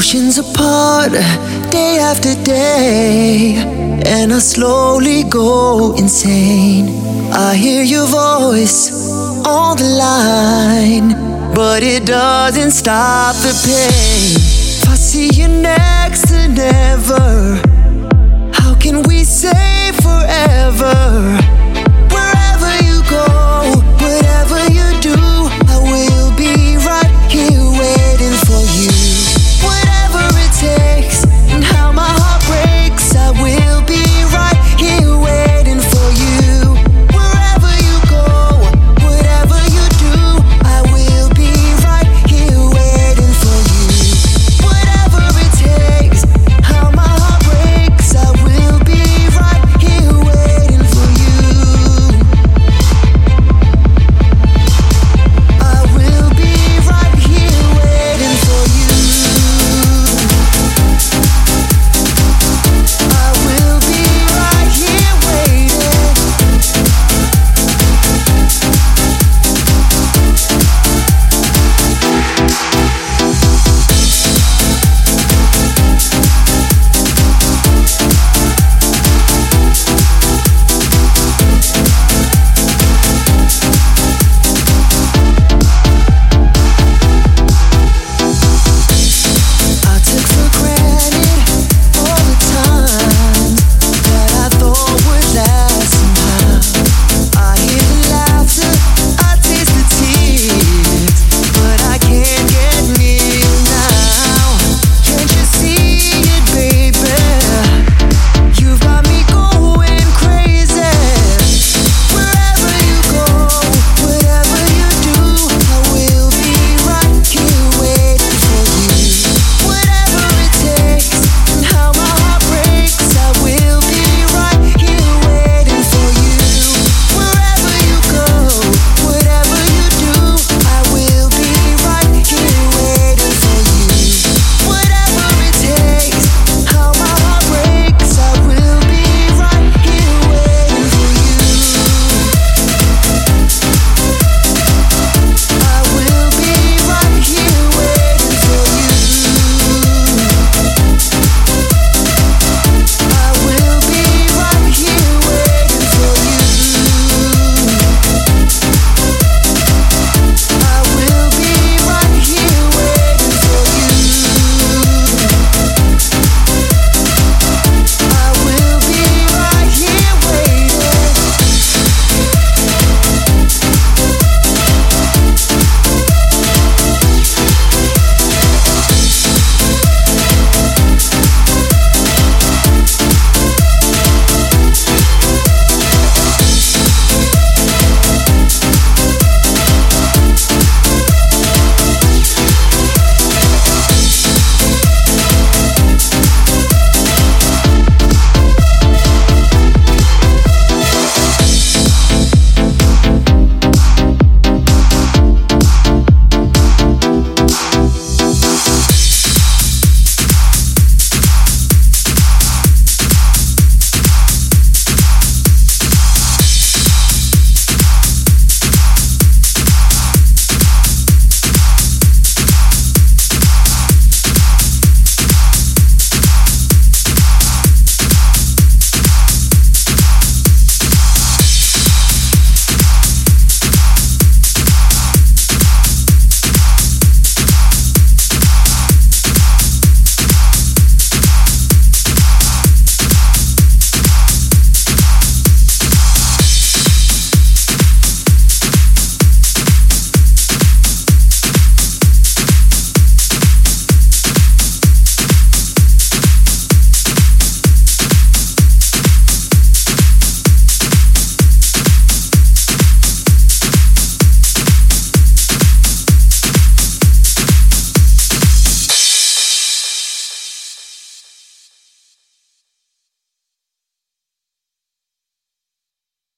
Oceans apart, day after day, and I slowly go insane. I hear your voice on the line, but it doesn't stop the pain. If I see you next to never, how can we say forever?